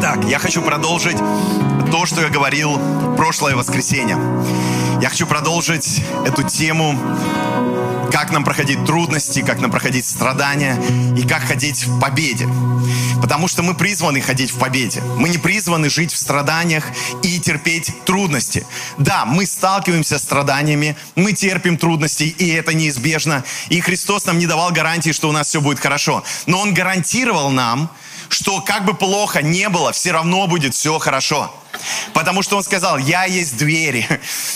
Итак, я хочу продолжить то, что я говорил прошлое воскресенье. Я хочу продолжить эту тему, как нам проходить трудности, как нам проходить страдания и как ходить в победе. Потому что мы призваны ходить в победе. Мы не призваны жить в страданиях и терпеть трудности. Да, мы сталкиваемся с страданиями, мы терпим трудности, и это неизбежно. И Христос нам не давал гарантии, что у нас все будет хорошо. Но Он гарантировал нам, что как бы плохо не было, все равно будет все хорошо. Потому что он сказал, я есть двери,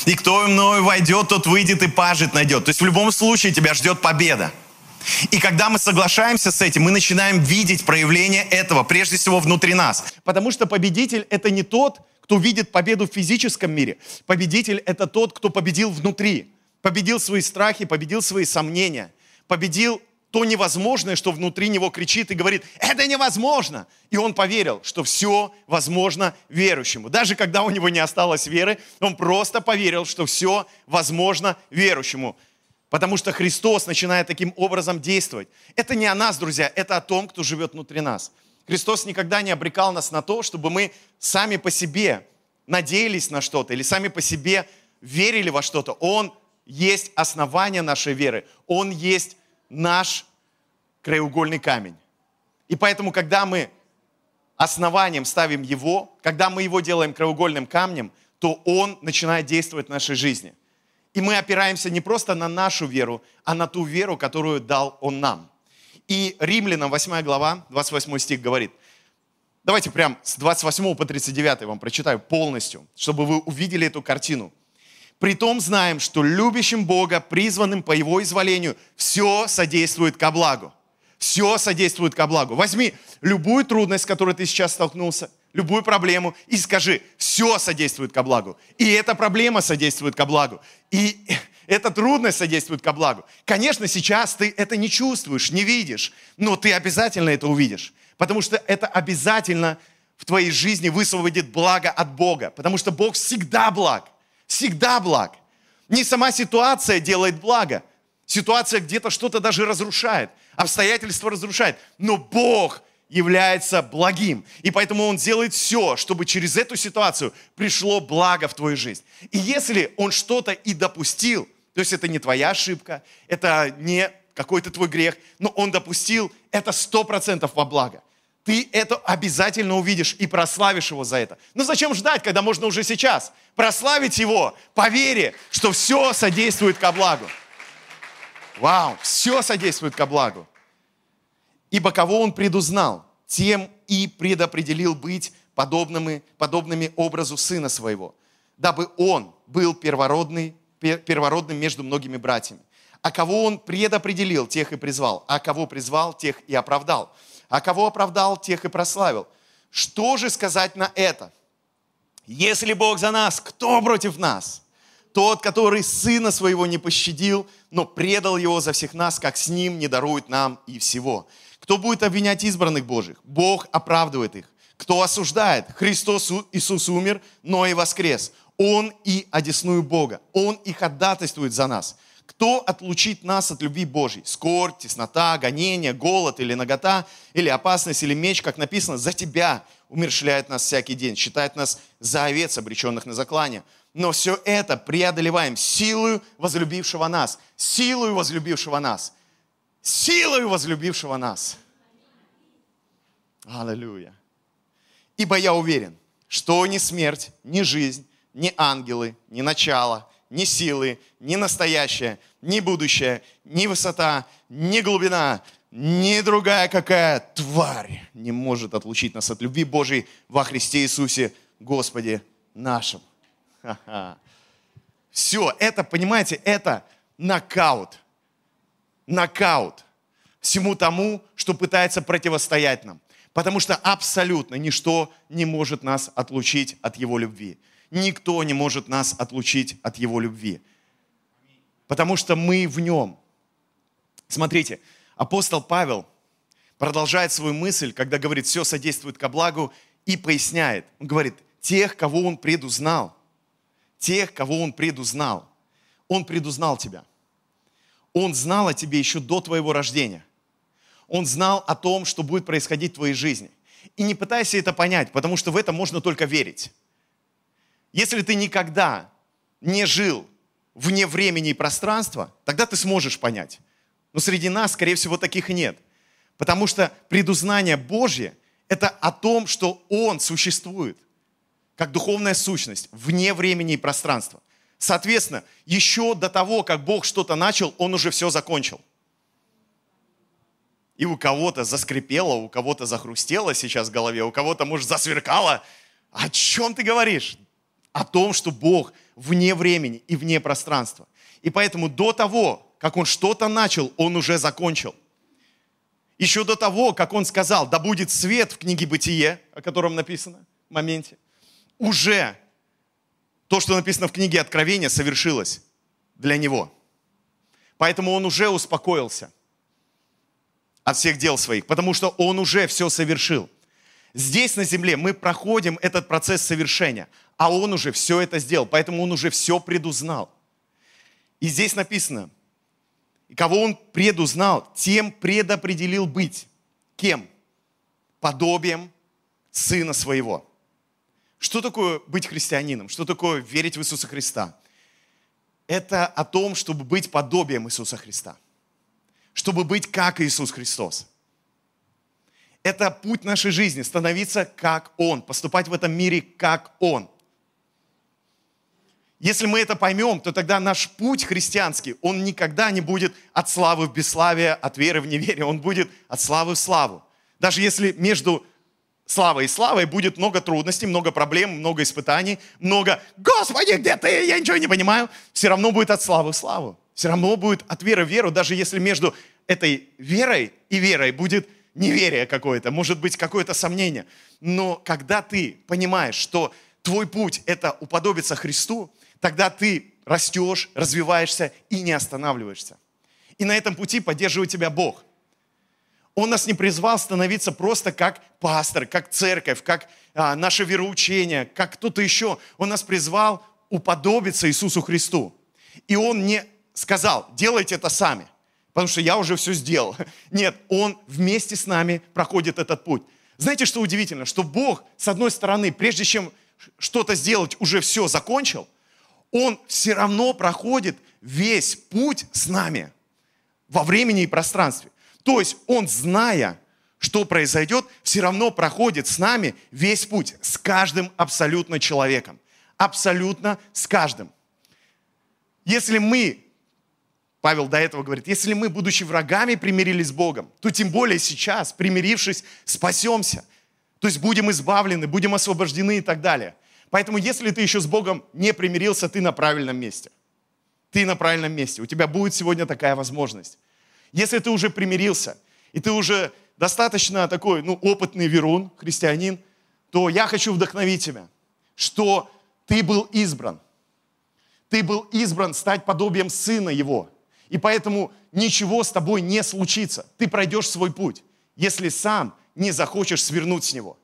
и кто мною войдет, тот выйдет и пажит найдет. То есть в любом случае тебя ждет победа. И когда мы соглашаемся с этим, мы начинаем видеть проявление этого, прежде всего внутри нас. Потому что победитель это не тот, кто видит победу в физическом мире. Победитель это тот, кто победил внутри. Победил свои страхи, победил свои сомнения, победил то невозможное, что внутри него кричит и говорит, это невозможно. И он поверил, что все возможно верующему. Даже когда у него не осталось веры, он просто поверил, что все возможно верующему. Потому что Христос начинает таким образом действовать. Это не о нас, друзья, это о том, кто живет внутри нас. Христос никогда не обрекал нас на то, чтобы мы сами по себе надеялись на что-то или сами по себе верили во что-то. Он есть основание нашей веры. Он есть наш краеугольный камень. И поэтому, когда мы основанием ставим его, когда мы его делаем краеугольным камнем, то он начинает действовать в нашей жизни. И мы опираемся не просто на нашу веру, а на ту веру, которую дал он нам. И Римлянам 8 глава, 28 стих говорит, давайте прям с 28 по 39 вам прочитаю полностью, чтобы вы увидели эту картину – Притом знаем, что любящим Бога, призванным по Его изволению, все содействует ко благу. Все содействует ко благу. Возьми любую трудность, с которой ты сейчас столкнулся, любую проблему и скажи, все содействует ко благу. И эта проблема содействует ко благу. И эта трудность содействует ко благу. Конечно, сейчас ты это не чувствуешь, не видишь, но ты обязательно это увидишь. Потому что это обязательно в твоей жизни высвободит благо от Бога. Потому что Бог всегда благ всегда благ. Не сама ситуация делает благо. Ситуация где-то что-то даже разрушает, обстоятельства разрушает. Но Бог является благим. И поэтому Он делает все, чтобы через эту ситуацию пришло благо в твою жизнь. И если Он что-то и допустил, то есть это не твоя ошибка, это не какой-то твой грех, но Он допустил, это сто процентов во благо ты это обязательно увидишь и прославишь его за это. Ну зачем ждать, когда можно уже сейчас? Прославить его по вере, что все содействует ко благу. Вау, все содействует ко благу. Ибо кого он предузнал, тем и предопределил быть подобными, подобными образу сына своего, дабы он был первородный, первородным между многими братьями. А кого он предопределил, тех и призвал, а кого призвал, тех и оправдал а кого оправдал, тех и прославил. Что же сказать на это? Если Бог за нас, кто против нас? Тот, который сына своего не пощадил, но предал его за всех нас, как с ним не дарует нам и всего. Кто будет обвинять избранных Божьих? Бог оправдывает их. Кто осуждает? Христос Иисус умер, но и воскрес. Он и одесную Бога. Он и ходатайствует за нас. Кто отлучит нас от любви Божьей? Скорбь, теснота, гонение, голод или нагота, или опасность, или меч, как написано, за тебя умершляет нас всякий день, считает нас за овец, обреченных на заклание. Но все это преодолеваем силою возлюбившего нас, силою возлюбившего нас, силою возлюбившего нас. Аллилуйя. Ибо я уверен, что ни смерть, ни жизнь, ни ангелы, ни начало – ни силы, ни настоящее, ни будущее, ни высота, ни глубина, ни другая какая тварь не может отлучить нас от любви Божией во Христе Иисусе, Господе нашим. Ха-ха. Все, это, понимаете, это нокаут. Нокаут всему тому, что пытается противостоять нам. Потому что абсолютно ничто не может нас отлучить от Его любви никто не может нас отлучить от Его любви. Потому что мы в Нем. Смотрите, апостол Павел продолжает свою мысль, когда говорит, все содействует ко благу, и поясняет. Он говорит, тех, кого он предузнал, тех, кого он предузнал, он предузнал тебя. Он знал о тебе еще до твоего рождения. Он знал о том, что будет происходить в твоей жизни. И не пытайся это понять, потому что в это можно только верить. Если ты никогда не жил вне времени и пространства, тогда ты сможешь понять. Но среди нас, скорее всего, таких нет. Потому что предузнание Божье – это о том, что Он существует как духовная сущность вне времени и пространства. Соответственно, еще до того, как Бог что-то начал, Он уже все закончил. И у кого-то заскрипело, у кого-то захрустело сейчас в голове, у кого-то, может, засверкало. О чем ты говоришь? О том, что Бог вне времени и вне пространства. И поэтому до того, как Он что-то начал, Он уже закончил. Еще до того, как Он сказал, да будет свет в книге Бытие, о котором написано в моменте, уже то, что написано в книге Откровения, совершилось для него. Поэтому он уже успокоился от всех дел своих, потому что он уже все совершил. Здесь на земле мы проходим этот процесс совершения, а он уже все это сделал, поэтому он уже все предузнал. И здесь написано, и кого он предузнал, тем предопределил быть. Кем? Подобием Сына Своего. Что такое быть христианином? Что такое верить в Иисуса Христа? Это о том, чтобы быть подобием Иисуса Христа. Чтобы быть как Иисус Христос. Это путь нашей жизни, становиться как Он, поступать в этом мире как Он. Если мы это поймем, то тогда наш путь христианский, он никогда не будет от славы в бесславие, от веры в неверие, он будет от славы в славу. Даже если между славой и славой будет много трудностей, много проблем, много испытаний, много «Господи, где ты? Я ничего не понимаю». Все равно будет от славы в славу. Все равно будет от веры в веру, даже если между этой верой и верой будет неверие какое-то, может быть какое-то сомнение. Но когда ты понимаешь, что твой путь – это уподобиться Христу, тогда ты растешь, развиваешься и не останавливаешься. И на этом пути поддерживает тебя Бог – он нас не призвал становиться просто как пастор, как церковь, как а, наше вероучение, как кто-то еще. Он нас призвал уподобиться Иисусу Христу. И Он не сказал, делайте это сами, потому что я уже все сделал. Нет, Он вместе с нами проходит этот путь. Знаете, что удивительно? Что Бог, с одной стороны, прежде чем что-то сделать, уже все закончил, Он все равно проходит весь путь с нами во времени и пространстве. То есть он, зная, что произойдет, все равно проходит с нами весь путь, с каждым абсолютно человеком. Абсолютно с каждым. Если мы, Павел до этого говорит, если мы, будучи врагами, примирились с Богом, то тем более сейчас, примирившись, спасемся. То есть будем избавлены, будем освобождены и так далее. Поэтому если ты еще с Богом не примирился, ты на правильном месте. Ты на правильном месте. У тебя будет сегодня такая возможность. Если ты уже примирился, и ты уже достаточно такой, ну, опытный верун, христианин, то я хочу вдохновить тебя, что ты был избран. Ты был избран стать подобием Сына Его. И поэтому ничего с тобой не случится. Ты пройдешь свой путь, если сам не захочешь свернуть с него.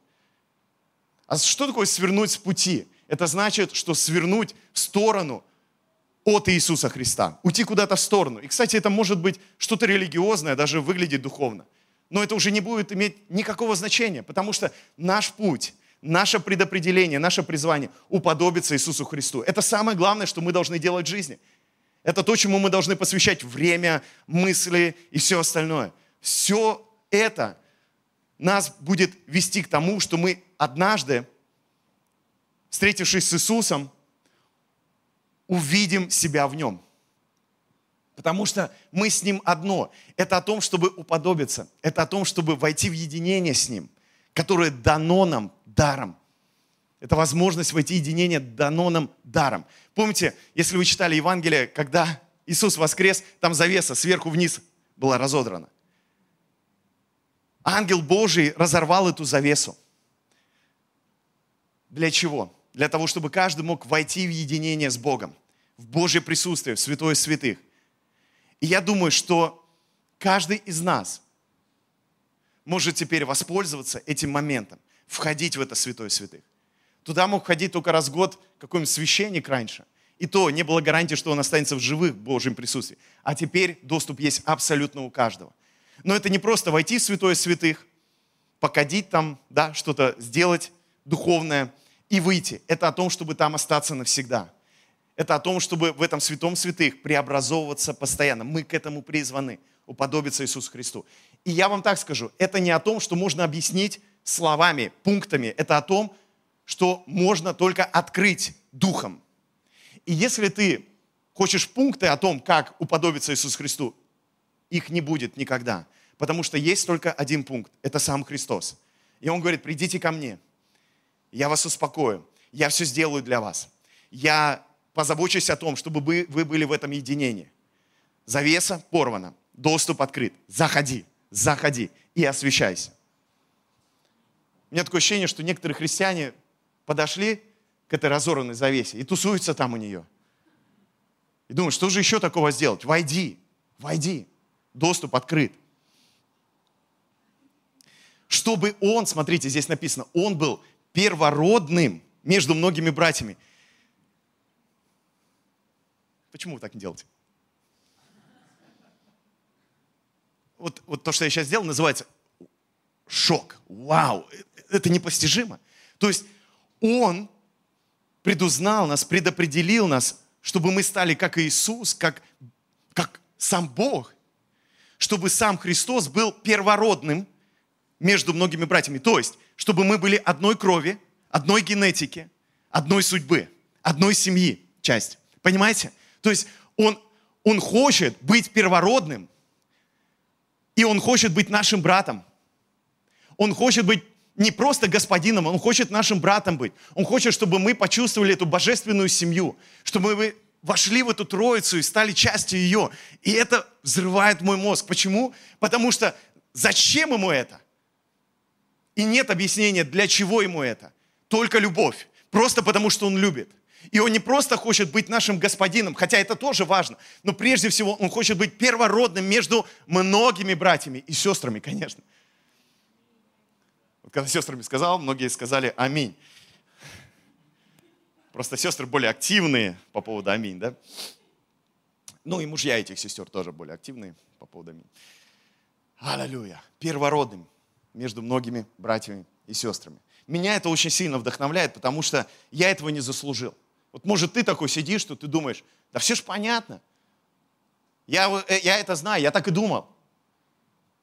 А что такое свернуть с пути? Это значит, что свернуть в сторону от Иисуса Христа, уйти куда-то в сторону. И, кстати, это может быть что-то религиозное, даже выглядит духовно. Но это уже не будет иметь никакого значения, потому что наш путь, наше предопределение, наше призвание уподобиться Иисусу Христу. Это самое главное, что мы должны делать в жизни. Это то, чему мы должны посвящать время, мысли и все остальное. Все это нас будет вести к тому, что мы однажды, встретившись с Иисусом, увидим себя в нем. Потому что мы с Ним одно. Это о том, чтобы уподобиться. Это о том, чтобы войти в единение с Ним, которое дано нам даром. Это возможность войти в единение дано нам даром. Помните, если вы читали Евангелие, когда Иисус воскрес, там завеса сверху вниз была разодрана. Ангел Божий разорвал эту завесу. Для чего? для того, чтобы каждый мог войти в единение с Богом, в Божье присутствие, в святое святых. И я думаю, что каждый из нас может теперь воспользоваться этим моментом, входить в это святое святых. Туда мог ходить только раз в год какой-нибудь священник раньше. И то не было гарантии, что он останется в живых в Божьем присутствии. А теперь доступ есть абсолютно у каждого. Но это не просто войти в святое святых, покадить там, да, что-то сделать духовное и выйти. Это о том, чтобы там остаться навсегда. Это о том, чтобы в этом святом святых преобразовываться постоянно. Мы к этому призваны, уподобиться Иисусу Христу. И я вам так скажу, это не о том, что можно объяснить словами, пунктами. Это о том, что можно только открыть духом. И если ты хочешь пункты о том, как уподобиться Иисусу Христу, их не будет никогда. Потому что есть только один пункт. Это сам Христос. И Он говорит, придите ко мне. Я вас успокою. Я все сделаю для вас. Я позабочусь о том, чтобы вы, вы были в этом единении. Завеса порвана. Доступ открыт. Заходи. Заходи. И освещайся. У меня такое ощущение, что некоторые христиане подошли к этой разорванной завесе и тусуются там у нее. И думают, что же еще такого сделать? Войди, войди. Доступ открыт. Чтобы он, смотрите, здесь написано, он был первородным между многими братьями. Почему вы так не делаете? Вот, вот то, что я сейчас сделал, называется шок. Вау, это непостижимо. То есть он предузнал нас, предопределил нас, чтобы мы стали как Иисус, как, как сам Бог, чтобы сам Христос был первородным между многими братьями. То есть, чтобы мы были одной крови, одной генетики, одной судьбы, одной семьи часть. Понимаете? То есть он, он хочет быть первородным, и он хочет быть нашим братом. Он хочет быть не просто господином, он хочет нашим братом быть. Он хочет, чтобы мы почувствовали эту божественную семью, чтобы мы вошли в эту троицу и стали частью ее. И это взрывает мой мозг. Почему? Потому что зачем ему это? И нет объяснения, для чего ему это. Только любовь. Просто потому, что он любит. И он не просто хочет быть нашим господином, хотя это тоже важно, но прежде всего он хочет быть первородным между многими братьями и сестрами, конечно. Когда сестрами сказал, многие сказали «Аминь». Просто сестры более активные по поводу «Аминь», да? Ну и мужья этих сестер тоже более активные по поводу «Аминь». Аллилуйя. Первородным между многими братьями и сестрами. Меня это очень сильно вдохновляет, потому что я этого не заслужил. Вот может ты такой сидишь, что ты думаешь, да все ж понятно. Я, э, я это знаю, я так и думал.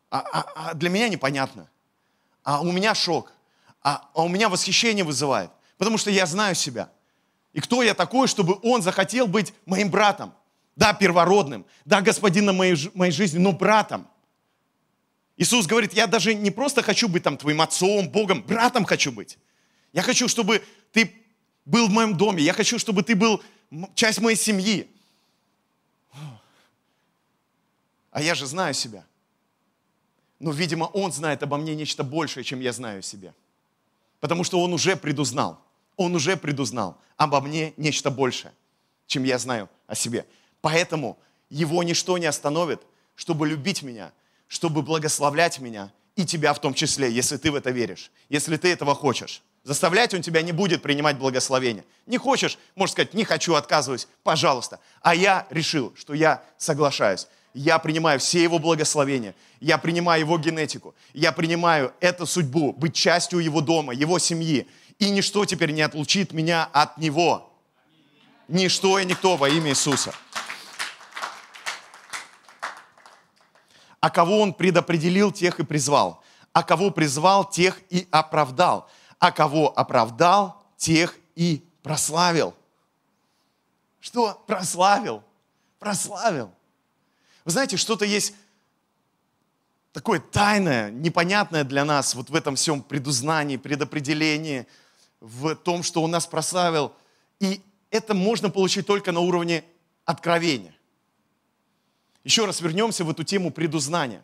А, а, а для меня непонятно а у меня шок, а, а у меня восхищение вызывает, потому что я знаю себя. И кто я такой, чтобы он захотел быть моим братом? Да, первородным, да, господином моей, моей жизни, но братом. Иисус говорит, я даже не просто хочу быть там твоим отцом, Богом, братом хочу быть. Я хочу, чтобы ты был в моем доме, я хочу, чтобы ты был часть моей семьи. А я же знаю себя. Но, видимо, Он знает обо мне нечто большее, чем я знаю о себе. Потому что Он уже предузнал. Он уже предузнал обо мне нечто большее, чем я знаю о себе. Поэтому Его ничто не остановит, чтобы любить меня, чтобы благословлять меня и тебя в том числе, если ты в это веришь, если ты этого хочешь. Заставлять он тебя не будет принимать благословение. Не хочешь, можешь сказать, не хочу, отказываюсь, пожалуйста. А я решил, что я соглашаюсь я принимаю все его благословения, я принимаю его генетику, я принимаю эту судьбу, быть частью его дома, его семьи. И ничто теперь не отлучит меня от него. Ничто и никто во имя Иисуса. А кого он предопределил, тех и призвал. А кого призвал, тех и оправдал. А кого оправдал, тех и прославил. Что? Прославил. Прославил. Вы знаете, что-то есть такое тайное, непонятное для нас вот в этом всем предузнании, предопределении, в том, что Он нас прославил. И это можно получить только на уровне откровения. Еще раз вернемся в эту тему предузнания.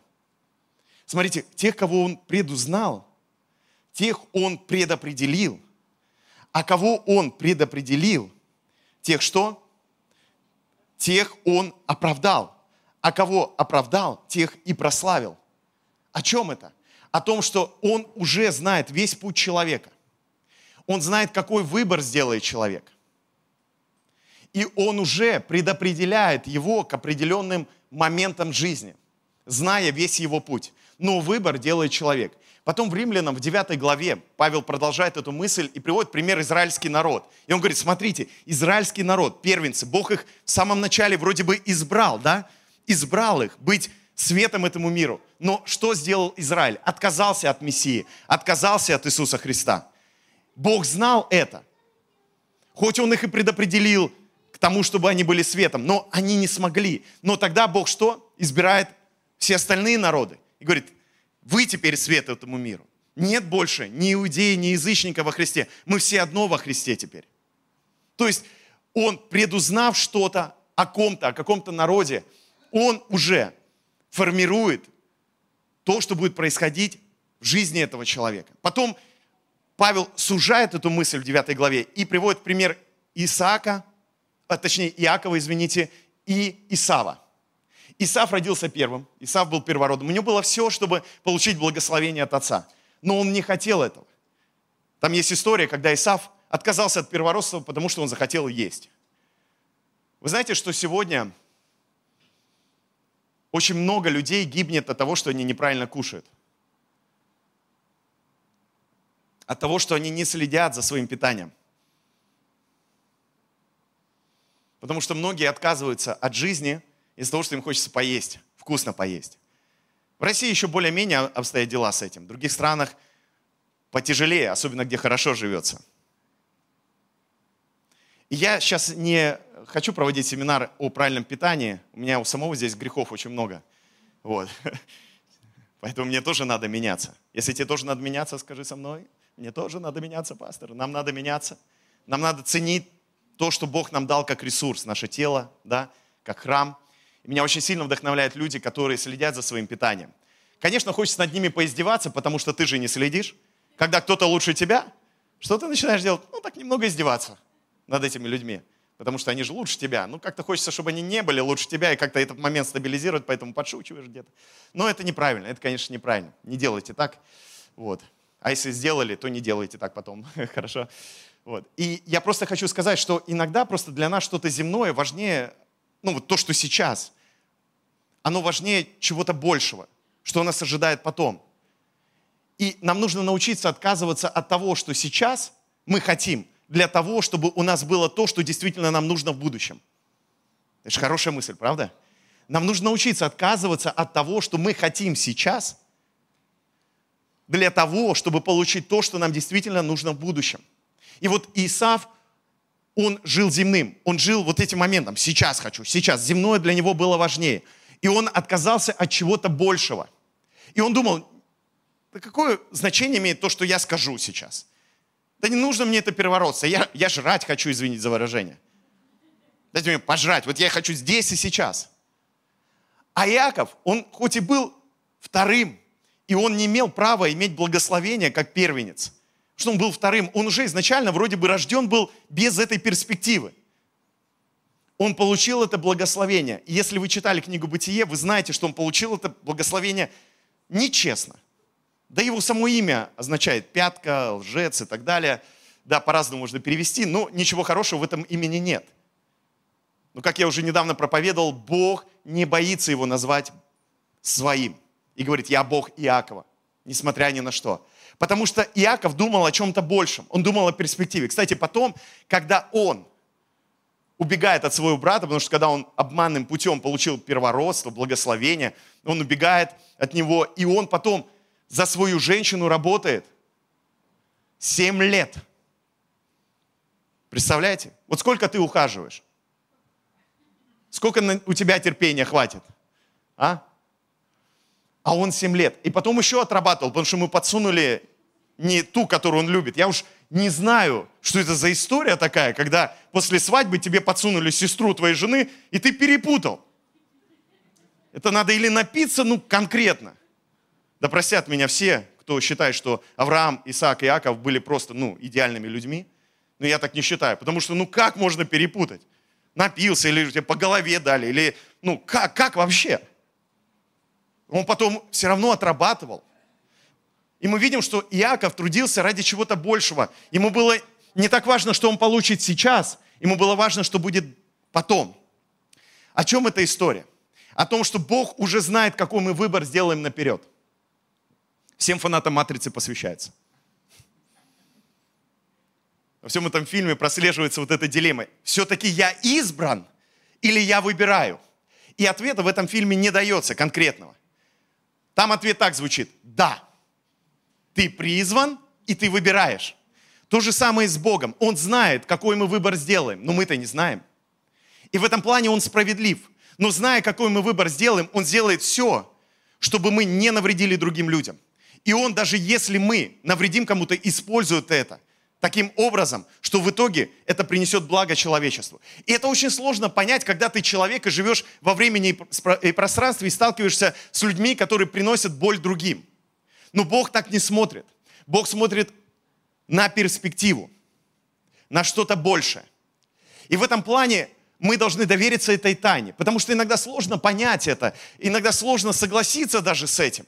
Смотрите, тех, кого Он предузнал, тех Он предопределил. А кого Он предопределил, тех что? Тех Он оправдал а кого оправдал, тех и прославил. О чем это? О том, что он уже знает весь путь человека. Он знает, какой выбор сделает человек. И он уже предопределяет его к определенным моментам жизни, зная весь его путь. но выбор делает человек. Потом в Римлянам, в 9 главе, Павел продолжает эту мысль и приводит пример израильский народ. И он говорит, смотрите, израильский народ, первенцы, Бог их в самом начале вроде бы избрал, да? Избрал их быть светом этому миру. Но что сделал Израиль? Отказался от Мессии, отказался от Иисуса Христа. Бог знал это. Хоть Он их и предопределил к тому, чтобы они были светом, но они не смогли. Но тогда Бог что? Избирает все остальные народы. И говорит, вы теперь свет этому миру. Нет больше ни иудеи, ни язычника во Христе. Мы все одно во Христе теперь. То есть он, предузнав что-то о ком-то, о каком-то народе, он уже формирует то, что будет происходить в жизни этого человека. Потом Павел сужает эту мысль в 9 главе и приводит пример Исаака, а точнее Иакова, извините, и Исава. Исав родился первым, Исав был первородным. У него было все, чтобы получить благословение от отца. Но он не хотел этого. Там есть история, когда Исав отказался от первородства, потому что он захотел есть. Вы знаете, что сегодня очень много людей гибнет от того, что они неправильно кушают. От того, что они не следят за своим питанием. Потому что многие отказываются от жизни из-за того, что им хочется поесть, вкусно поесть. В России еще более-менее обстоят дела с этим. В других странах потяжелее, особенно где хорошо живется. И я сейчас не хочу проводить семинар о правильном питании. У меня у самого здесь грехов очень много. Вот. Поэтому мне тоже надо меняться. Если тебе тоже надо меняться, скажи со мной. Мне тоже надо меняться, пастор. Нам надо меняться. Нам надо ценить то, что Бог нам дал как ресурс, наше тело, да, как храм. И меня очень сильно вдохновляют люди, которые следят за своим питанием. Конечно, хочется над ними поиздеваться, потому что ты же не следишь. Когда кто-то лучше тебя, что ты начинаешь делать? Ну, так немного издеваться над этими людьми потому что они же лучше тебя. Ну, как-то хочется, чтобы они не были лучше тебя, и как-то этот момент стабилизировать, поэтому подшучиваешь где-то. Но это неправильно, это, конечно, неправильно. Не делайте так. Вот. А если сделали, то не делайте так потом. Хорошо? Вот. И я просто хочу сказать, что иногда просто для нас что-то земное важнее, ну, вот то, что сейчас, оно важнее чего-то большего, что нас ожидает потом. И нам нужно научиться отказываться от того, что сейчас мы хотим, для того, чтобы у нас было то, что действительно нам нужно в будущем. Это же хорошая мысль, правда? Нам нужно научиться отказываться от того, что мы хотим сейчас, для того, чтобы получить то, что нам действительно нужно в будущем. И вот Исав, он жил земным, он жил вот этим моментом, сейчас хочу, сейчас. Земное для него было важнее. И он отказался от чего-то большего. И он думал, да какое значение имеет то, что я скажу сейчас? Да не нужно мне это первородство. Я, я жрать хочу, извините за выражение. Дайте мне пожрать. Вот я хочу здесь и сейчас. А Иаков, он хоть и был вторым, и он не имел права иметь благословение как первенец. Что он был вторым. Он уже изначально вроде бы рожден был без этой перспективы. Он получил это благословение. И если вы читали книгу «Бытие», вы знаете, что он получил это благословение нечестно. Да его само имя означает пятка, лжец и так далее. Да, по-разному можно перевести, но ничего хорошего в этом имени нет. Но, как я уже недавно проповедовал, Бог не боится его назвать своим. И говорит, я Бог Иакова, несмотря ни на что. Потому что Иаков думал о чем-то большем. Он думал о перспективе. Кстати, потом, когда он убегает от своего брата, потому что когда он обманным путем получил первородство, благословение, он убегает от него, и он потом за свою женщину работает 7 лет. Представляете? Вот сколько ты ухаживаешь? Сколько у тебя терпения хватит? А? А он 7 лет. И потом еще отрабатывал, потому что мы подсунули не ту, которую он любит. Я уж не знаю, что это за история такая, когда после свадьбы тебе подсунули сестру твоей жены, и ты перепутал. Это надо или напиться, ну, конкретно, да простят меня все, кто считает, что Авраам, Исаак и Иаков были просто, ну, идеальными людьми. Но я так не считаю. Потому что, ну, как можно перепутать? Напился или тебе по голове дали, или, ну, как, как вообще? Он потом все равно отрабатывал. И мы видим, что Иаков трудился ради чего-то большего. Ему было не так важно, что он получит сейчас, ему было важно, что будет потом. О чем эта история? О том, что Бог уже знает, какой мы выбор сделаем наперед. Всем фанатам «Матрицы» посвящается. Во всем этом фильме прослеживается вот эта дилемма. Все-таки я избран или я выбираю? И ответа в этом фильме не дается конкретного. Там ответ так звучит. Да, ты призван и ты выбираешь. То же самое с Богом. Он знает, какой мы выбор сделаем, но мы-то не знаем. И в этом плане Он справедлив. Но зная, какой мы выбор сделаем, Он сделает все, чтобы мы не навредили другим людям. И Он, даже если мы навредим кому-то, использует это – таким образом, что в итоге это принесет благо человечеству. И это очень сложно понять, когда ты человек и живешь во времени и пространстве и сталкиваешься с людьми, которые приносят боль другим. Но Бог так не смотрит. Бог смотрит на перспективу, на что-то большее. И в этом плане мы должны довериться этой тайне, потому что иногда сложно понять это, иногда сложно согласиться даже с этим.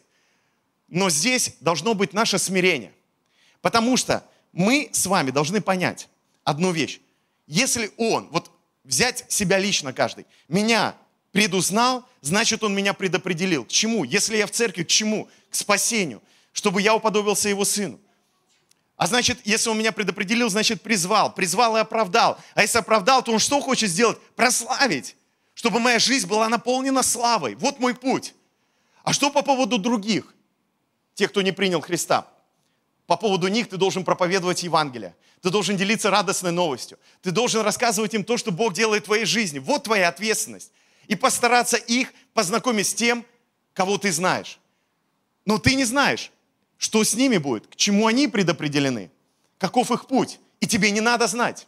Но здесь должно быть наше смирение. Потому что мы с вами должны понять одну вещь. Если он, вот взять себя лично каждый, меня предузнал, значит, он меня предопределил. К чему? Если я в церкви, к чему? К спасению, чтобы я уподобился его сыну. А значит, если он меня предопределил, значит, призвал. Призвал и оправдал. А если оправдал, то он что хочет сделать? Прославить. Чтобы моя жизнь была наполнена славой. Вот мой путь. А что по поводу других? Тех, кто не принял Христа по поводу них ты должен проповедовать Евангелие. Ты должен делиться радостной новостью. Ты должен рассказывать им то, что Бог делает в твоей жизни. Вот твоя ответственность. И постараться их познакомить с тем, кого ты знаешь. Но ты не знаешь, что с ними будет, к чему они предопределены, каков их путь. И тебе не надо знать.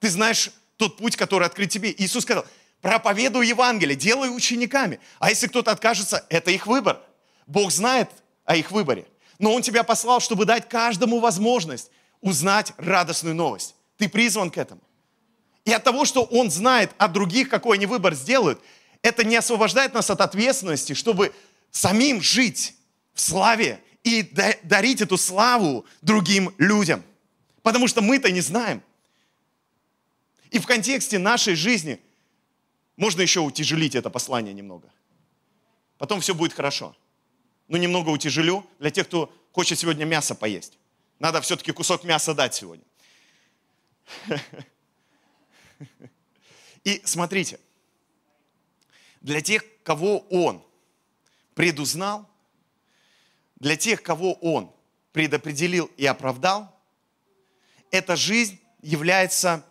Ты знаешь тот путь, который открыт тебе. Иисус сказал, проповедуй Евангелие, делай учениками. А если кто-то откажется, это их выбор. Бог знает о их выборе но Он тебя послал, чтобы дать каждому возможность узнать радостную новость. Ты призван к этому. И от того, что Он знает о других, какой они выбор сделают, это не освобождает нас от ответственности, чтобы самим жить в славе и дарить эту славу другим людям. Потому что мы-то не знаем. И в контексте нашей жизни можно еще утяжелить это послание немного. Потом все будет хорошо ну, немного утяжелю для тех, кто хочет сегодня мясо поесть. Надо все-таки кусок мяса дать сегодня. И смотрите, для тех, кого Он предузнал, для тех, кого Он предопределил и оправдал, эта жизнь является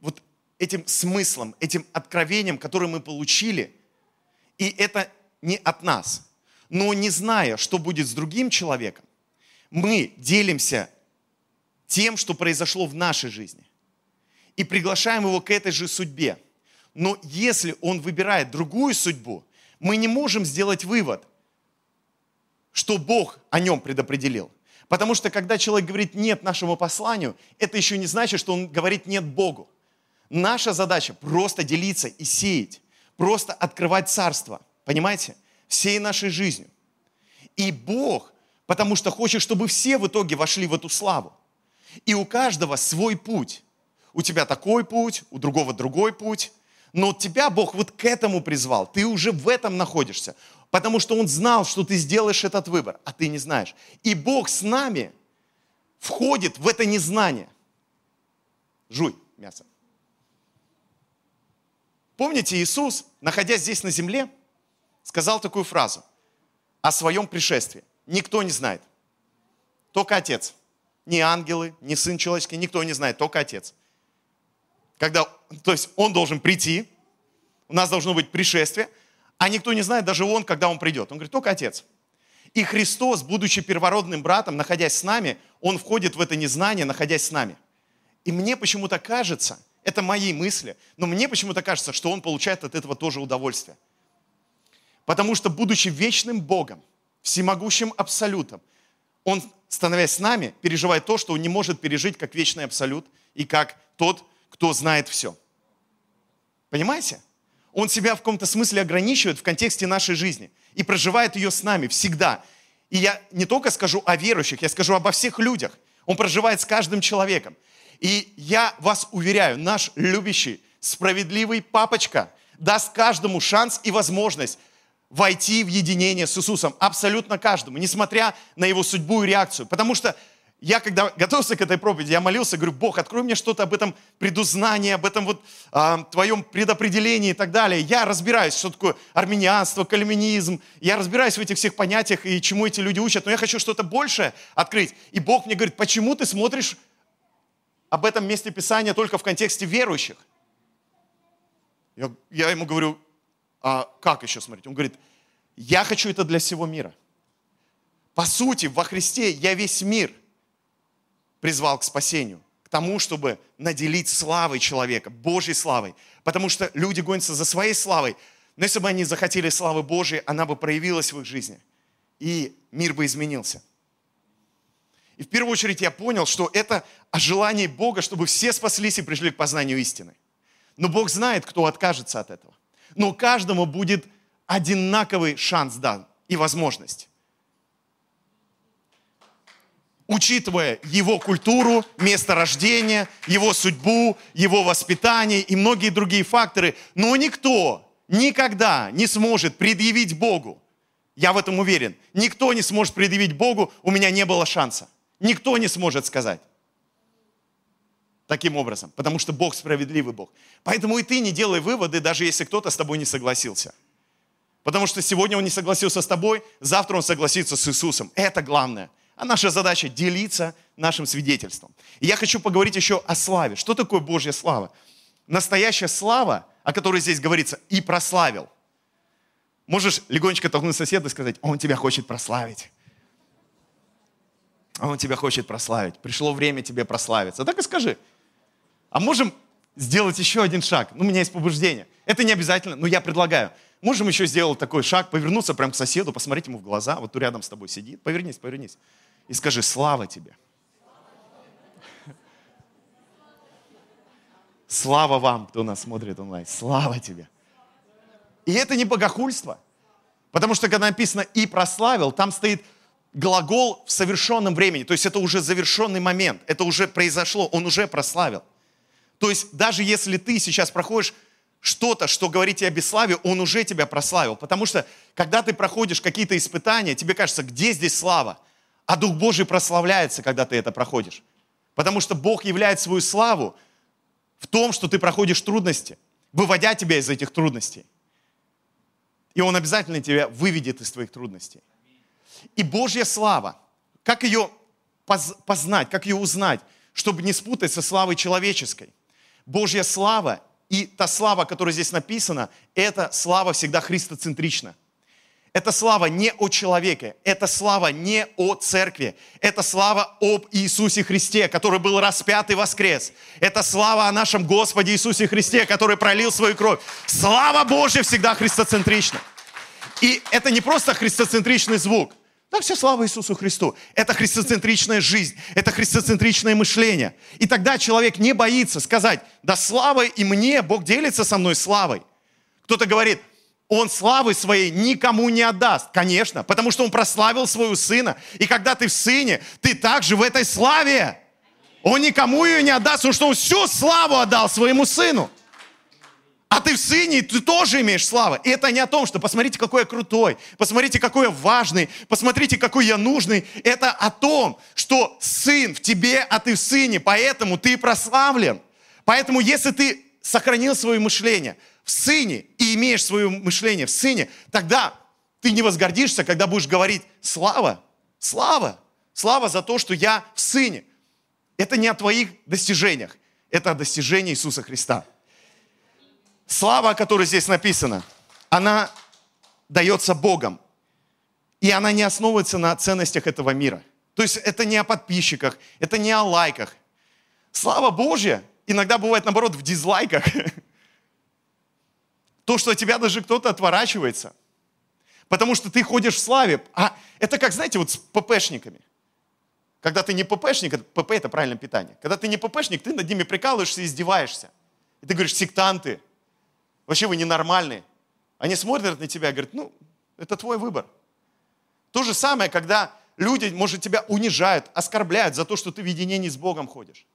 вот этим смыслом, этим откровением, которое мы получили, и это не от нас – но не зная, что будет с другим человеком, мы делимся тем, что произошло в нашей жизни. И приглашаем его к этой же судьбе. Но если он выбирает другую судьбу, мы не можем сделать вывод, что Бог о нем предопределил. Потому что когда человек говорит «нет» нашему посланию, это еще не значит, что он говорит «нет» Богу. Наша задача просто делиться и сеять, просто открывать царство. Понимаете? Всей нашей жизнью. И Бог, потому что хочет, чтобы все в итоге вошли в эту славу. И у каждого свой путь. У тебя такой путь, у другого другой путь. Но тебя Бог вот к этому призвал. Ты уже в этом находишься. Потому что Он знал, что ты сделаешь этот выбор, а ты не знаешь. И Бог с нами входит в это незнание. Жуй мясо. Помните, Иисус, находясь здесь на земле, сказал такую фразу о своем пришествии. Никто не знает. Только Отец. Ни ангелы, ни Сын Человеческий, никто не знает, только Отец. Когда, то есть Он должен прийти, у нас должно быть пришествие, а никто не знает, даже Он, когда Он придет. Он говорит, только Отец. И Христос, будучи первородным братом, находясь с нами, Он входит в это незнание, находясь с нами. И мне почему-то кажется, это мои мысли, но мне почему-то кажется, что Он получает от этого тоже удовольствие – Потому что, будучи вечным Богом, всемогущим Абсолютом, Он, становясь с нами, переживает то, что Он не может пережить как вечный Абсолют и как тот, кто знает все. Понимаете? Он себя в каком-то смысле ограничивает в контексте нашей жизни и проживает ее с нами всегда. И я не только скажу о верующих, я скажу обо всех людях. Он проживает с каждым человеком. И я вас уверяю, наш любящий, справедливый папочка даст каждому шанс и возможность войти в единение с Иисусом. Абсолютно каждому, несмотря на его судьбу и реакцию. Потому что я, когда готовился к этой проповеди, я молился, говорю, Бог, открой мне что-то об этом предузнании, об этом вот а, твоем предопределении и так далее. Я разбираюсь, что такое армянианство, кальвинизм. Я разбираюсь в этих всех понятиях и чему эти люди учат. Но я хочу что-то большее открыть. И Бог мне говорит, почему ты смотришь об этом месте Писания только в контексте верующих? Я, я ему говорю, а как еще смотреть? Он говорит, я хочу это для всего мира. По сути, во Христе я весь мир призвал к спасению, к тому, чтобы наделить славой человека, Божьей славой. Потому что люди гонятся за своей славой. Но если бы они захотели славы Божьей, она бы проявилась в их жизни. И мир бы изменился. И в первую очередь я понял, что это о желании Бога, чтобы все спаслись и пришли к познанию истины. Но Бог знает, кто откажется от этого. Но каждому будет одинаковый шанс дан и возможность учитывая его культуру, место рождения, его судьбу, его воспитание и многие другие факторы. Но никто никогда не сможет предъявить Богу, я в этом уверен, никто не сможет предъявить Богу, у меня не было шанса. Никто не сможет сказать. Таким образом, потому что Бог справедливый Бог. Поэтому и ты не делай выводы, даже если кто-то с тобой не согласился. Потому что сегодня он не согласился с тобой, завтра он согласится с Иисусом. Это главное. А наша задача делиться нашим свидетельством. И я хочу поговорить еще о славе. Что такое Божья слава? Настоящая слава, о которой здесь говорится, и прославил. Можешь легонечко толкнуть соседа и сказать, он тебя хочет прославить. Он тебя хочет прославить. Пришло время тебе прославиться. Так и скажи. А можем сделать еще один шаг? Ну, у меня есть побуждение. Это не обязательно, но я предлагаю. Можем еще сделать такой шаг, повернуться прямо к соседу, посмотреть ему в глаза. Вот тут рядом с тобой сидит. Повернись, повернись и скажи, слава тебе. Слава вам, кто нас смотрит онлайн. Слава тебе. И это не богохульство. Потому что когда написано «и прославил», там стоит глагол в совершенном времени. То есть это уже завершенный момент. Это уже произошло, он уже прославил. То есть даже если ты сейчас проходишь что-то, что говорит тебе о бесславии, он уже тебя прославил. Потому что когда ты проходишь какие-то испытания, тебе кажется, где здесь слава? А Дух Божий прославляется, когда ты это проходишь. Потому что Бог являет свою славу в том, что ты проходишь трудности, выводя тебя из этих трудностей. И Он обязательно тебя выведет из твоих трудностей. И Божья слава, как ее познать, как ее узнать, чтобы не спутать со славой человеческой. Божья слава и та слава, которая здесь написана, это слава всегда христоцентрична. Это слава не о человеке, это слава не о церкви, это слава об Иисусе Христе, который был распят и воскрес. Это слава о нашем Господе Иисусе Христе, который пролил свою кровь. Слава Божья всегда христоцентрична. И это не просто христоцентричный звук. Да, все слава Иисусу Христу. Это христоцентричная жизнь, это христоцентричное мышление. И тогда человек не боится сказать, да слава и мне, Бог делится со мной славой. Кто-то говорит, он славы своей никому не отдаст. Конечно, потому что он прославил своего сына. И когда ты в сыне, ты также в этой славе. Он никому ее не отдаст, потому что он всю славу отдал своему сыну. А ты в сыне, ты тоже имеешь славу. И это не о том, что посмотрите, какой я крутой, посмотрите, какой я важный, посмотрите, какой я нужный. Это о том, что сын в тебе, а ты в сыне, поэтому ты прославлен. Поэтому если ты сохранил свое мышление, в Сыне и имеешь свое мышление в Сыне, тогда ты не возгордишься, когда будешь говорить «Слава! Слава! Слава за то, что я в Сыне!» Это не о твоих достижениях, это о достижении Иисуса Христа. Слава, о которой здесь написана, она дается Богом. И она не основывается на ценностях этого мира. То есть это не о подписчиках, это не о лайках. Слава Божья иногда бывает, наоборот, в дизлайках. То, что от тебя даже кто-то отворачивается. Потому что ты ходишь в славе. А это как, знаете, вот с ППшниками. Когда ты не ППшник, ПП это правильное питание. Когда ты не ППшник, ты над ними прикалываешься и издеваешься. И ты говоришь, сектанты, вообще вы ненормальные. Они смотрят на тебя и говорят, ну, это твой выбор. То же самое, когда люди, может, тебя унижают, оскорбляют за то, что ты в единении с Богом ходишь.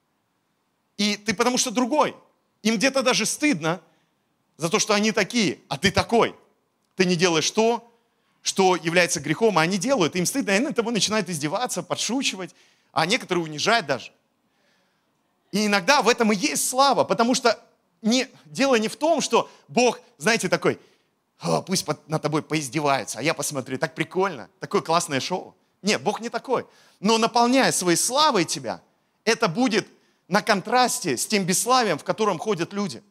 И ты потому что другой. Им где-то даже стыдно, за то, что они такие, а ты такой. ты не делаешь то, что является грехом, а они делают, им стыдно, и они на того начинают издеваться, подшучивать, а некоторые унижать даже. И иногда в этом и есть слава, потому что не, дело не в том, что Бог, знаете, такой, О, пусть под, над тобой поиздеваются, а я посмотрю, так прикольно, такое классное шоу. Нет, Бог не такой. Но наполняя своей славой тебя, это будет на контрасте с тем бесславием, в котором ходят люди.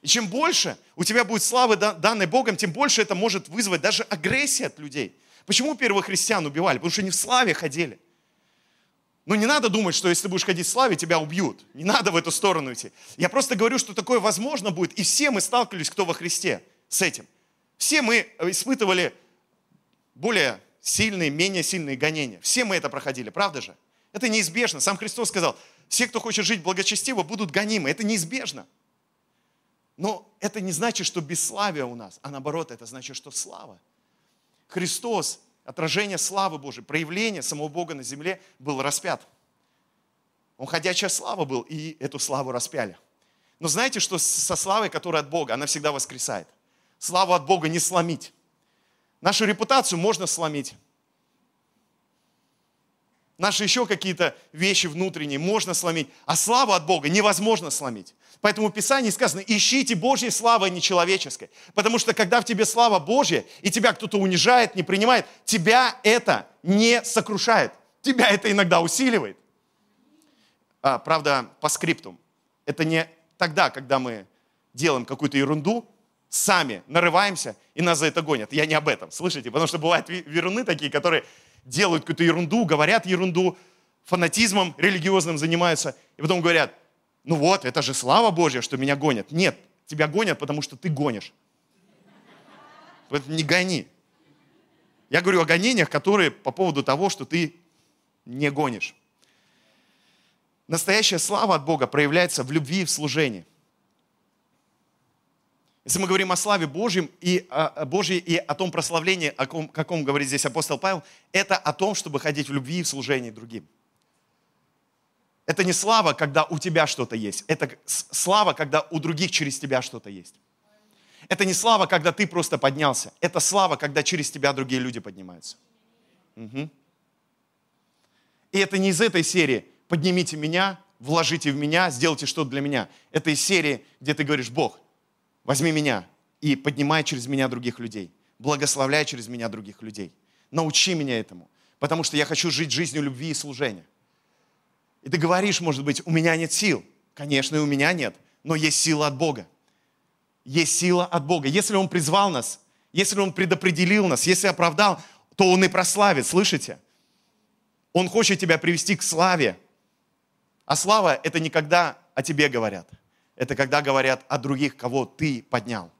И чем больше у тебя будет славы, данной Богом, тем больше это может вызвать даже агрессию от людей. Почему первых христиан убивали? Потому что они в славе ходили. Ну не надо думать, что если ты будешь ходить в славе, тебя убьют. Не надо в эту сторону идти. Я просто говорю, что такое возможно будет. И все мы сталкивались, кто во Христе, с этим. Все мы испытывали более сильные, менее сильные гонения. Все мы это проходили, правда же? Это неизбежно. Сам Христос сказал, все, кто хочет жить благочестиво, будут гонимы. Это неизбежно. Но это не значит, что бесславие у нас, а наоборот, это значит, что слава. Христос, отражение славы Божией, проявление самого Бога на земле, был распят. Он ходячая слава был, и эту славу распяли. Но знаете, что со славой, которая от Бога, она всегда воскресает. Славу от Бога не сломить. Нашу репутацию можно сломить. Наши еще какие-то вещи внутренние можно сломить, а славу от Бога невозможно сломить. Поэтому в Писании сказано, ищите Божьей славы, а не человеческой. Потому что когда в тебе слава Божья, и тебя кто-то унижает, не принимает, тебя это не сокрушает. Тебя это иногда усиливает. А, правда, по скриптум. Это не тогда, когда мы делаем какую-то ерунду, сами нарываемся и нас за это гонят. Я не об этом, слышите? Потому что бывают веруны такие, которые делают какую-то ерунду, говорят ерунду, фанатизмом религиозным занимаются, и потом говорят, ну вот, это же слава Божья, что меня гонят. Нет, тебя гонят, потому что ты гонишь. Поэтому не гони. Я говорю о гонениях, которые по поводу того, что ты не гонишь. Настоящая слава от Бога проявляется в любви и в служении. Если мы говорим о славе Божьем и о, Божьей и о том прославлении, о ком, каком говорит здесь апостол Павел, это о том, чтобы ходить в любви и в служении другим. Это не слава, когда у тебя что-то есть. Это слава, когда у других через тебя что-то есть. Это не слава, когда ты просто поднялся. Это слава, когда через тебя другие люди поднимаются. Угу. И это не из этой серии «поднимите меня, вложите в меня, сделайте что-то для меня». Это из серии, где ты говоришь «Бог, Возьми меня и поднимай через меня других людей. Благословляй через меня других людей. Научи меня этому, потому что я хочу жить жизнью любви и служения. И ты говоришь, может быть, у меня нет сил. Конечно, и у меня нет, но есть сила от Бога. Есть сила от Бога. Если Он призвал нас, если Он предопределил нас, если оправдал, то Он и прославит, слышите? Он хочет тебя привести к славе. А слава – это не когда о тебе говорят – это когда говорят о других, кого ты поднял.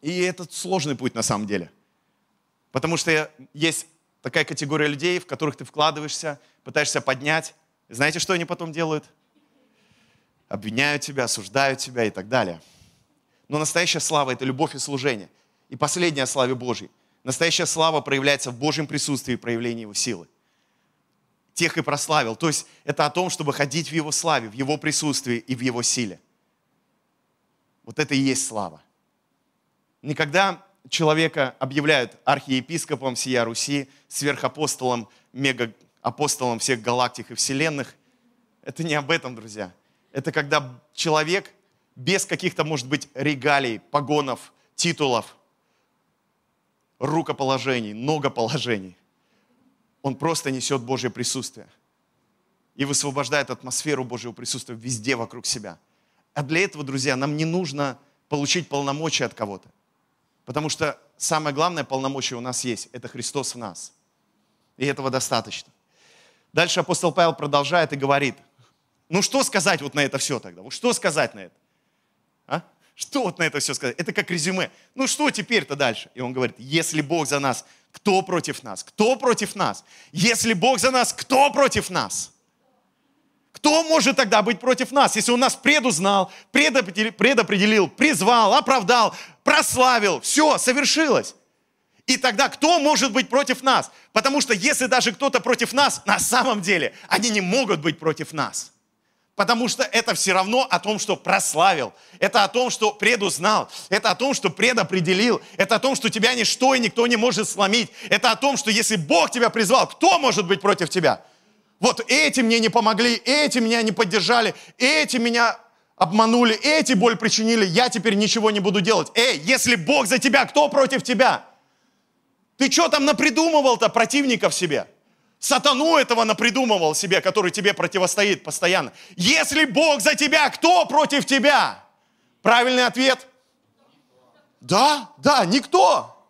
И это сложный путь на самом деле. Потому что есть такая категория людей, в которых ты вкладываешься, пытаешься поднять. знаете, что они потом делают? Обвиняют тебя, осуждают тебя и так далее. Но настоящая слава – это любовь и служение. И последняя славе Божьей. Настоящая слава проявляется в Божьем присутствии и проявлении Его силы тех и прославил. То есть это о том, чтобы ходить в Его славе, в Его присутствии и в Его силе. Вот это и есть слава. Никогда человека объявляют архиепископом сия Руси, сверхапостолом, мегаапостолом всех галактик и вселенных. Это не об этом, друзья. Это когда человек без каких-то, может быть, регалий, погонов, титулов, рукоположений, многоположений, он просто несет Божье присутствие и высвобождает атмосферу Божьего присутствия везде вокруг себя. А для этого, друзья, нам не нужно получить полномочия от кого-то. Потому что самое главное полномочие у нас есть – это Христос в нас. И этого достаточно. Дальше апостол Павел продолжает и говорит, ну что сказать вот на это все тогда? Вот что сказать на это? А? Что вот на это все сказать? Это как резюме. Ну что теперь-то дальше? И он говорит, если Бог за нас, кто против нас? Кто против нас? Если Бог за нас, кто против нас? Кто может тогда быть против нас, если Он нас предузнал, предопределил, призвал, оправдал, прославил, все, совершилось. И тогда кто может быть против нас? Потому что если даже кто-то против нас, на самом деле они не могут быть против нас. Потому что это все равно о том, что прославил. Это о том, что предузнал. Это о том, что предопределил. Это о том, что тебя ничто и никто не может сломить. Это о том, что если Бог тебя призвал, кто может быть против тебя? Вот эти мне не помогли, эти меня не поддержали, эти меня обманули, эти боль причинили, я теперь ничего не буду делать. Эй, если Бог за тебя, кто против тебя? Ты что там напридумывал-то противников себе? Сатану этого напридумывал себе, который тебе противостоит постоянно. Если Бог за тебя, кто против тебя? Правильный ответ? Да, да, никто.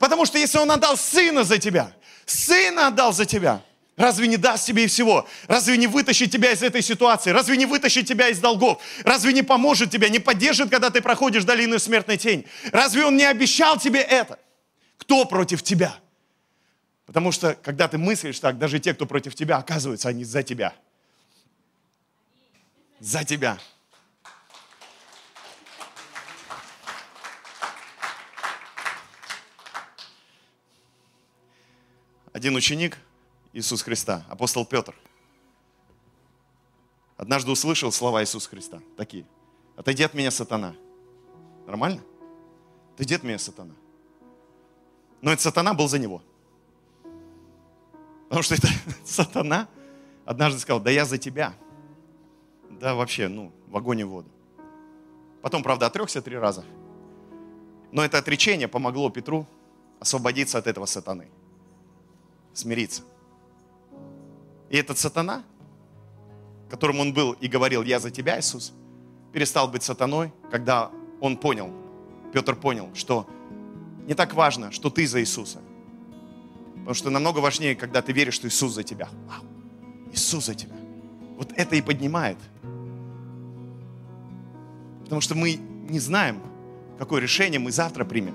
Потому что если Он отдал Сына за тебя, Сына отдал за тебя, разве не даст тебе всего? Разве не вытащит тебя из этой ситуации? Разве не вытащит тебя из долгов? Разве не поможет тебе, не поддержит, когда ты проходишь долину смертной тени? Разве Он не обещал тебе это? Кто против тебя? Потому что, когда ты мыслишь так, даже те, кто против тебя, оказываются, они за тебя. За тебя. Один ученик Иисуса Христа, апостол Петр, однажды услышал слова Иисуса Христа, такие. Отойди от меня, сатана. Нормально? Отойди от меня, сатана. Но этот сатана был за него. Потому что это сатана однажды сказал, да я за тебя. Да вообще, ну, в огонь и в воду. Потом, правда, отрекся три раза. Но это отречение помогло Петру освободиться от этого сатаны. Смириться. И этот сатана, которым он был и говорил, я за тебя, Иисус, перестал быть сатаной, когда он понял, Петр понял, что не так важно, что ты за Иисуса. Потому что намного важнее, когда ты веришь, что Иисус за тебя. Вау, Иисус за тебя. Вот это и поднимает. Потому что мы не знаем, какое решение мы завтра примем.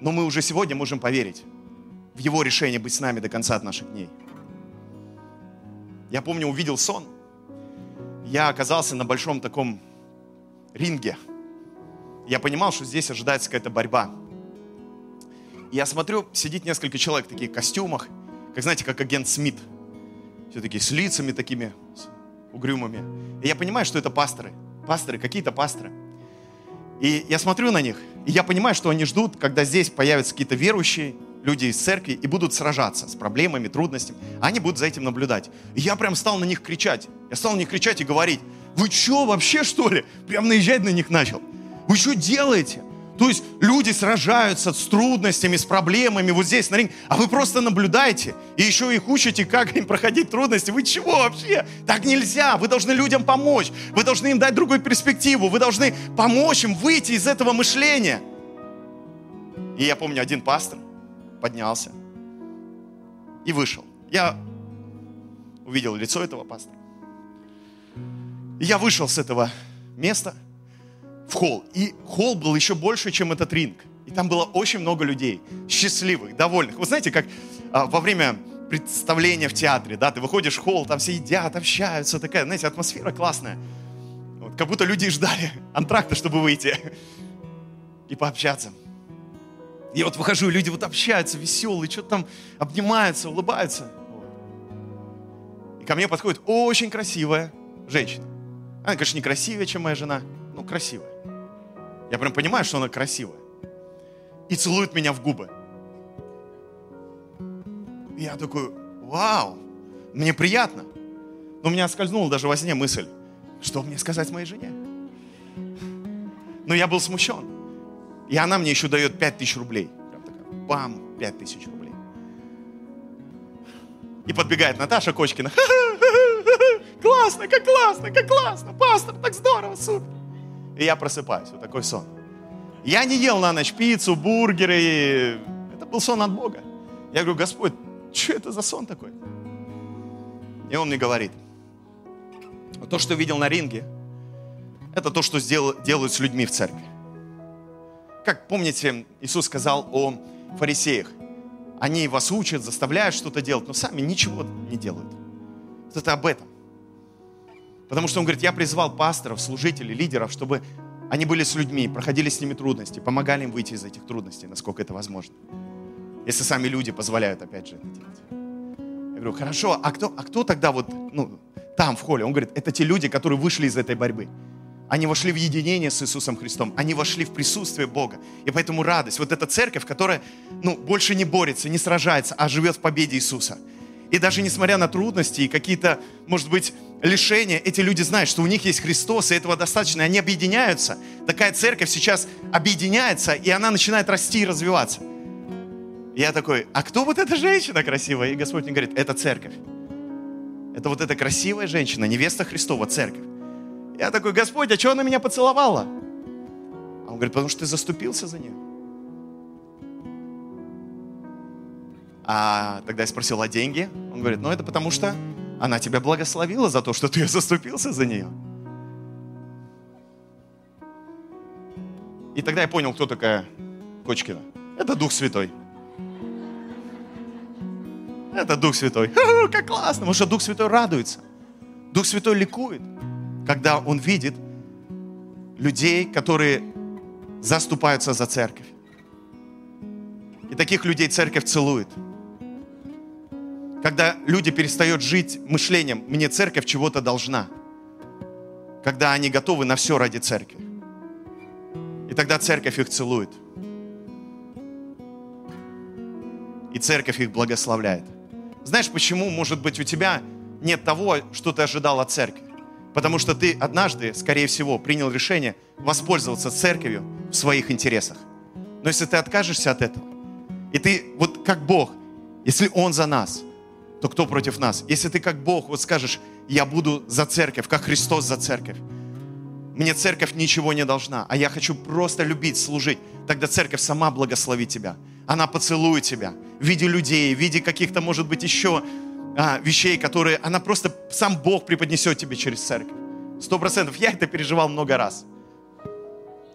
Но мы уже сегодня можем поверить в Его решение быть с нами до конца от наших дней. Я помню, увидел сон. Я оказался на большом таком ринге. Я понимал, что здесь ожидается какая-то борьба я смотрю, сидит несколько человек в таких костюмах, как, знаете, как агент Смит. Все такие с лицами такими угрюмыми. И я понимаю, что это пасторы. Пасторы, какие-то пасторы. И я смотрю на них, и я понимаю, что они ждут, когда здесь появятся какие-то верующие, люди из церкви, и будут сражаться с проблемами, трудностями. Они будут за этим наблюдать. И я прям стал на них кричать. Я стал на них кричать и говорить, вы что, вообще что ли? Прям наезжать на них начал. Вы что делаете? То есть люди сражаются с трудностями, с проблемами вот здесь на ринге, а вы просто наблюдаете и еще их учите, как им проходить трудности. Вы чего вообще? Так нельзя. Вы должны людям помочь. Вы должны им дать другую перспективу. Вы должны помочь им выйти из этого мышления. И я помню, один пастор поднялся и вышел. Я увидел лицо этого пастора. И я вышел с этого места – в холл. И холл был еще больше, чем этот ринг. И там было очень много людей, счастливых, довольных. Вы знаете, как а, во время представления в театре, да, ты выходишь в холл, там все едят, общаются, такая, знаете, атмосфера классная. Вот, как будто люди ждали антракта, чтобы выйти и пообщаться. Я вот выхожу, и люди вот общаются, веселые, что-то там обнимаются, улыбаются. И ко мне подходит очень красивая женщина. Она, конечно, не красивее, чем моя жена, но красивая. Я прям понимаю, что она красивая. И целует меня в губы. И я такой, вау, мне приятно. Но у меня скользнула даже во сне мысль, что мне сказать моей жене. Но я был смущен. И она мне еще дает 5 тысяч рублей. Прям такая, бам, 5 тысяч рублей. И подбегает Наташа Кочкина. Классно, как классно, как классно. Пастор, так здорово, супер. И я просыпаюсь. Вот такой сон. Я не ел на ночь пиццу, бургеры. Это был сон от Бога. Я говорю, Господь, что это за сон такой? И он мне говорит, то, что видел на ринге, это то, что сделал, делают с людьми в церкви. Как помните, Иисус сказал о фарисеях. Они вас учат, заставляют что-то делать, но сами ничего не делают. Это об этом. Потому что он говорит, я призвал пасторов, служителей, лидеров, чтобы они были с людьми, проходили с ними трудности, помогали им выйти из этих трудностей, насколько это возможно. Если сами люди позволяют, опять же, это делать. Я говорю, хорошо, а кто, а кто тогда вот, ну, там, в холле. Он говорит, это те люди, которые вышли из этой борьбы. Они вошли в единение с Иисусом Христом. Они вошли в присутствие Бога. И поэтому радость. Вот эта церковь, которая ну, больше не борется, не сражается, а живет в победе Иисуса. И даже несмотря на трудности и какие-то, может быть, лишения, эти люди знают, что у них есть Христос, и этого достаточно, и они объединяются. Такая церковь сейчас объединяется, и она начинает расти и развиваться. Я такой, а кто вот эта женщина красивая? И Господь мне говорит, это церковь. Это вот эта красивая женщина, невеста Христова, церковь. Я такой, Господь, а что она меня поцеловала? А он говорит, потому что ты заступился за нее. А тогда я спросил, а деньги? Он говорит, ну это потому что она тебя благословила за то, что ты заступился за нее. И тогда я понял, кто такая Кочкина. Это Дух Святой. Это Дух Святой. Ха-ха, как классно, потому что Дух Святой радуется. Дух Святой ликует, когда Он видит людей, которые заступаются за церковь. И таких людей церковь целует. Когда люди перестают жить мышлением, мне церковь чего-то должна. Когда они готовы на все ради церкви. И тогда церковь их целует. И церковь их благословляет. Знаешь, почему, может быть, у тебя нет того, что ты ожидал от церкви? Потому что ты однажды, скорее всего, принял решение воспользоваться церковью в своих интересах. Но если ты откажешься от этого, и ты вот как Бог, если Он за нас, то кто против нас? Если ты как Бог вот скажешь, я буду за церковь, как Христос за церковь, мне церковь ничего не должна, а я хочу просто любить, служить, тогда церковь сама благословит тебя. Она поцелует тебя в виде людей, в виде каких-то, может быть, еще а, вещей, которые она просто, сам Бог преподнесет тебе через церковь. Сто процентов. Я это переживал много раз.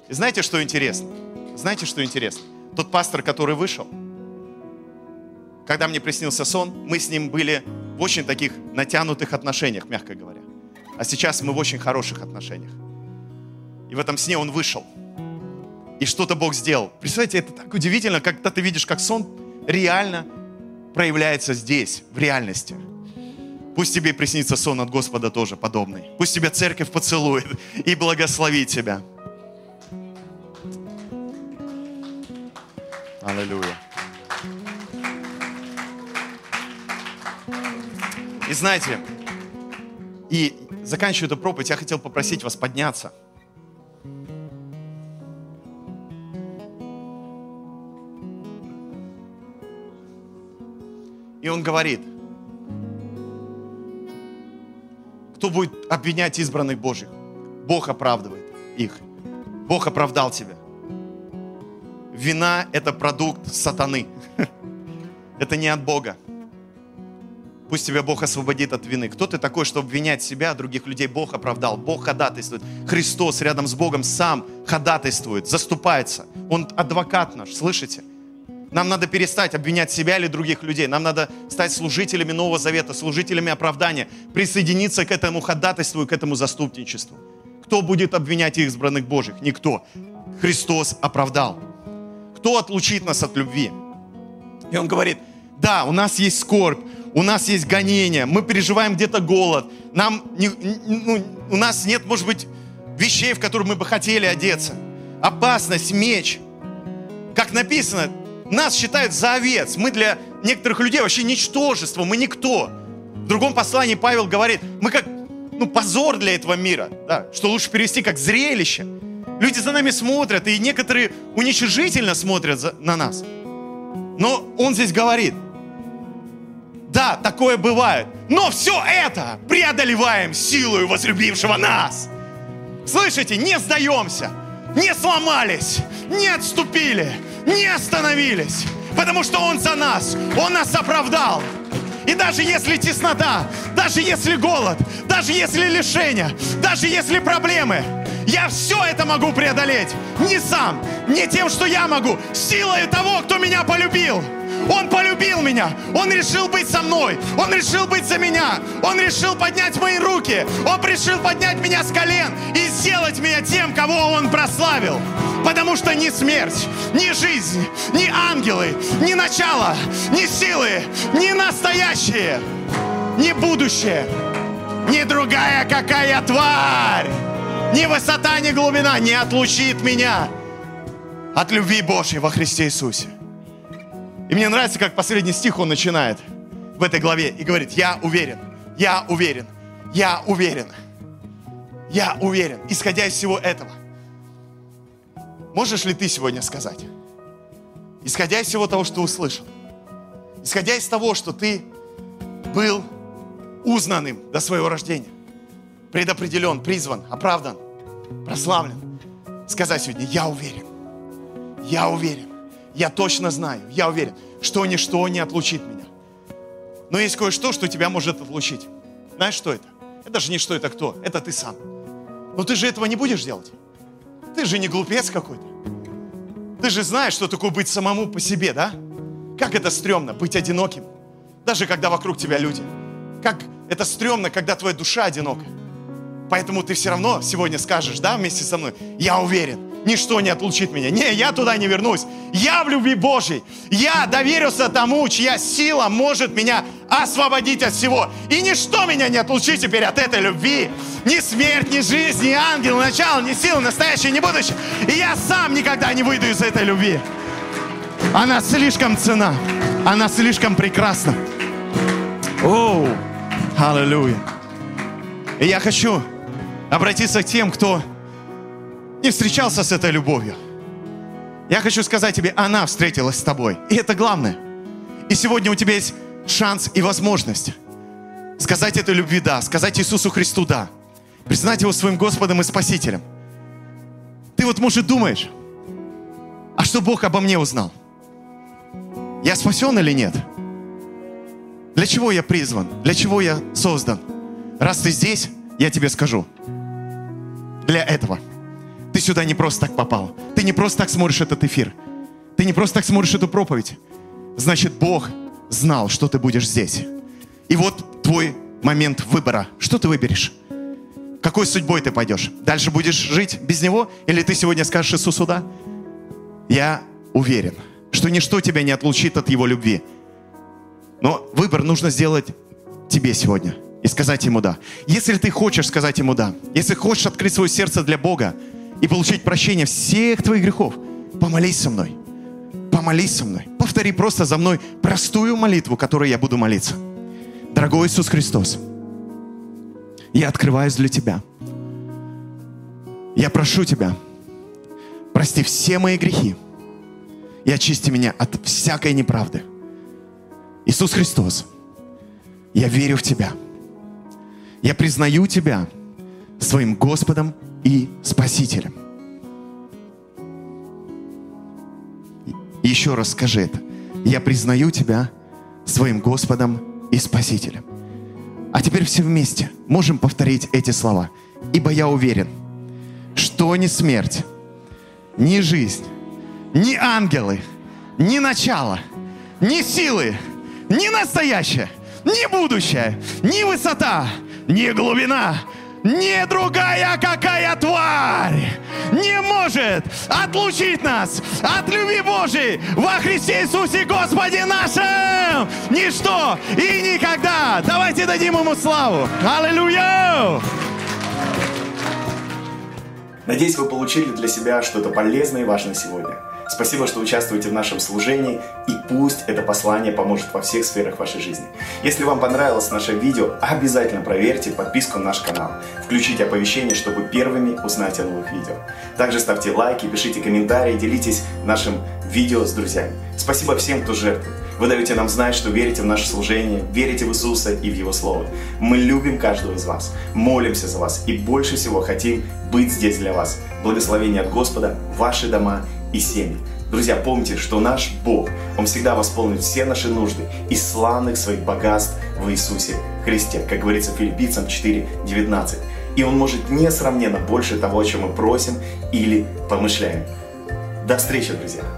И знаете, что интересно? Знаете, что интересно? Тот пастор, который вышел, когда мне приснился сон, мы с ним были в очень таких натянутых отношениях, мягко говоря. А сейчас мы в очень хороших отношениях. И в этом сне он вышел. И что-то Бог сделал. Представляете, это так удивительно, когда ты видишь, как сон реально проявляется здесь, в реальности. Пусть тебе приснится сон от Господа тоже подобный. Пусть тебя церковь поцелует и благословит тебя. Аллилуйя. И знаете, и заканчивая эту проповедь, я хотел попросить вас подняться. И он говорит, кто будет обвинять избранных Божьих? Бог оправдывает их. Бог оправдал тебя. Вина – это продукт сатаны. Это не от Бога. Пусть тебя Бог освободит от вины. Кто ты такой, чтобы обвинять себя, других людей? Бог оправдал, Бог ходатайствует. Христос рядом с Богом сам ходатайствует, заступается. Он адвокат наш, слышите? Нам надо перестать обвинять себя или других людей. Нам надо стать служителями Нового Завета, служителями оправдания, присоединиться к этому ходатайству и к этому заступничеству. Кто будет обвинять их избранных Божьих? Никто. Христос оправдал. Кто отлучит нас от любви? И он говорит, да, у нас есть скорбь, у нас есть гонение, мы переживаем где-то голод, нам не, ну, у нас нет, может быть, вещей, в которые мы бы хотели одеться. Опасность, меч. Как написано, нас считают за овец. Мы для некоторых людей вообще ничтожество, мы никто. В другом послании Павел говорит, мы как ну, позор для этого мира, да, что лучше перевести как зрелище. Люди за нами смотрят, и некоторые уничижительно смотрят за, на нас. Но он здесь говорит, да, такое бывает, но все это преодолеваем силою возлюбившего нас. Слышите, не сдаемся, не сломались, не отступили, не остановились, потому что Он за нас, Он нас оправдал. И даже если теснота, даже если голод, даже если лишение, даже если проблемы, я все это могу преодолеть. Не сам, не тем, что я могу, силой того, кто меня полюбил. Он полюбил меня. Он решил быть со мной. Он решил быть за меня. Он решил поднять мои руки. Он решил поднять меня с колен и сделать меня тем, кого Он прославил. Потому что ни смерть, ни жизнь, ни ангелы, ни начало, ни силы, ни настоящее, ни будущее ни другая какая тварь, ни высота, ни глубина не отлучит меня от любви Божьей во Христе Иисусе. И мне нравится, как последний стих он начинает в этой главе и говорит, я уверен, я уверен, я уверен, я уверен, исходя из всего этого. Можешь ли ты сегодня сказать, исходя из всего того, что услышал, исходя из того, что ты был узнанным до своего рождения, предопределен, призван, оправдан, прославлен, сказать сегодня, я уверен, я уверен, я точно знаю, я уверен, что ничто не отлучит меня. Но есть кое-что, что тебя может отлучить. Знаешь, что это? Это же не что это кто, это ты сам. Но ты же этого не будешь делать. Ты же не глупец какой-то. Ты же знаешь, что такое быть самому по себе, да? Как это стрёмно, быть одиноким. Даже когда вокруг тебя люди. Как это стрёмно, когда твоя душа одинока. Поэтому ты все равно сегодня скажешь, да, вместе со мной, я уверен, ничто не отлучит меня. Не, я туда не вернусь. Я в любви Божьей. Я доверился тому, чья сила может меня освободить от всего. И ничто меня не отлучит теперь от этой любви. Ни смерть, ни жизнь, ни ангел, ни начало, ни сила, настоящее, ни будущее. И я сам никогда не выйду из этой любви. Она слишком цена. Она слишком прекрасна. Оу, аллилуйя. И я хочу обратиться к тем, кто не встречался с этой любовью. Я хочу сказать тебе, она встретилась с тобой. И это главное. И сегодня у тебя есть шанс и возможность сказать этой любви «да», сказать Иисусу Христу «да», признать Его своим Господом и Спасителем. Ты вот, может, думаешь, а что Бог обо мне узнал? Я спасен или нет? Для чего я призван? Для чего я создан? Раз ты здесь, я тебе скажу. Для этого. Ты сюда не просто так попал. Ты не просто так смотришь этот эфир. Ты не просто так смотришь эту проповедь. Значит, Бог знал, что ты будешь здесь. И вот твой момент выбора. Что ты выберешь? Какой судьбой ты пойдешь? Дальше будешь жить без Него? Или ты сегодня скажешь Иисусу да? Я уверен, что ничто тебя не отлучит от Его любви. Но выбор нужно сделать тебе сегодня и сказать Ему да. Если ты хочешь сказать Ему да, если хочешь открыть свое сердце для Бога и получить прощение всех твоих грехов, помолись со мной. Помолись со мной. Повтори просто за мной простую молитву, которой я буду молиться. Дорогой Иисус Христос, я открываюсь для Тебя. Я прошу Тебя, прости все мои грехи и очисти меня от всякой неправды. Иисус Христос, я верю в Тебя. Я признаю Тебя своим Господом и Спасителем. Еще раз скажи это. Я признаю Тебя своим Господом и Спасителем. А теперь все вместе можем повторить эти слова. Ибо я уверен, что ни смерть, ни жизнь, ни ангелы, ни начало, ни силы, ни настоящее, ни будущее, ни высота, ни глубина, ни другая какая тварь не может отлучить нас от любви Божьей во Христе Иисусе Господе нашем. Ничто и никогда. Давайте дадим Ему славу. Аллилуйя! Надеюсь, вы получили для себя что-то полезное и важное сегодня. Спасибо, что участвуете в нашем служении, и пусть это послание поможет во всех сферах вашей жизни. Если вам понравилось наше видео, обязательно проверьте подписку на наш канал. Включите оповещения, чтобы первыми узнать о новых видео. Также ставьте лайки, пишите комментарии, делитесь нашим видео с друзьями. Спасибо всем, кто жертвует. Вы даете нам знать, что верите в наше служение, верите в Иисуса и в Его Слово. Мы любим каждого из вас, молимся за вас и больше всего хотим быть здесь для вас. Благословение от Господа, ваши дома и семьи. Друзья, помните, что наш Бог, Он всегда восполнит все наши нужды из славных своих богатств в Иисусе Христе, как говорится филиппийцам 4.19. И Он может несравненно больше того, о чем мы просим или помышляем. До встречи, друзья!